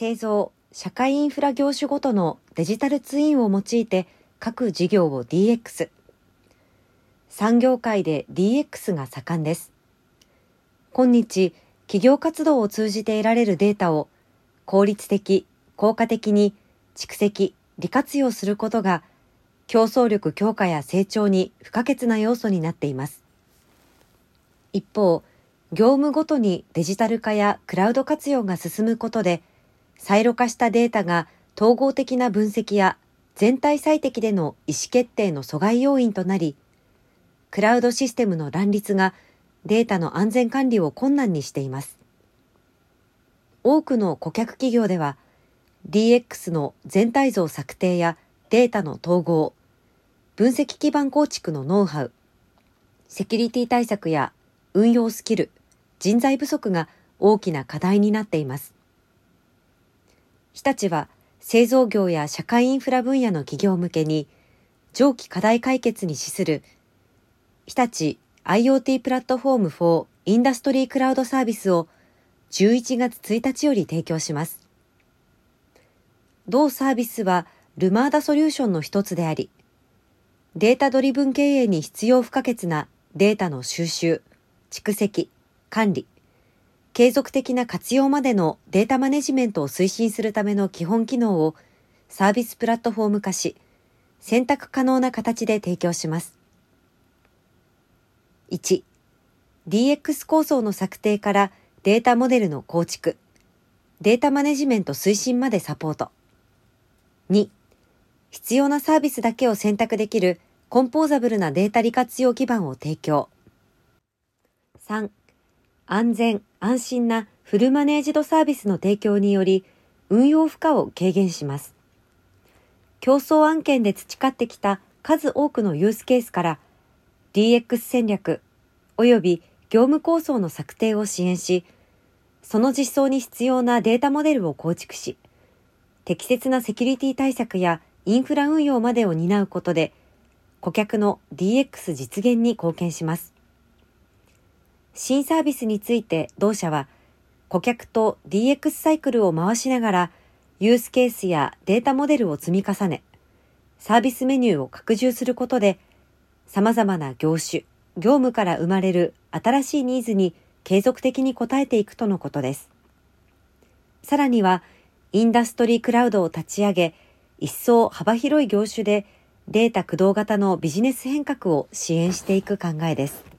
製造、社会インフラ業種ごとのデジタルツインを用いて各事業を DX。産業界で DX が盛んです。今日、企業活動を通じて得られるデータを効率的、効果的に蓄積、利活用することが競争力強化や成長に不可欠な要素になっています。一方、業務ごとにデジタル化やクラウド活用が進むことで、サイロ化したデータが統合的な分析や全体最適での意思決定の阻害要因となり、クラウドシステムの乱立がデータの安全管理を困難にしています。多くの顧客企業では、DX の全体像策定やデータの統合、分析基盤構築のノウハウ、セキュリティ対策や運用スキル、人材不足が大きな課題になっています。日立は製造業や社会インフラ分野の企業向けに上記課題解決に資する日立 IoT プラットフォーム for インダストリークラウドサービスを11月1日より提供します。同サービスはルマーダソリューションの一つであり、データドリブン経営に必要不可欠なデータの収集、蓄積、管理、継続的な活用までのデータマネジメントを推進するための基本機能をサービスプラットフォーム化し、選択可能な形で提供します。1、DX 構想の策定からデータモデルの構築、データマネジメント推進までサポート。2、必要なサービスだけを選択できるコンポーザブルなデータ利活用基盤を提供。3、安全、安心なフルマネージドサービスの提供により、運用負荷を軽減します。競争案件で培ってきた数多くのユースケースから、DX 戦略及び業務構想の策定を支援し、その実装に必要なデータモデルを構築し、適切なセキュリティ対策やインフラ運用までを担うことで、顧客の DX 実現に貢献します。新サービスについて同社は、顧客と DX サイクルを回しながら、ユースケースやデータモデルを積み重ね、サービスメニューを拡充することで、様々な業種、業務から生まれる新しいニーズに継続的に応えていくとのことです。さらには、インダストリークラウドを立ち上げ、一層幅広い業種でデータ駆動型のビジネス変革を支援していく考えです。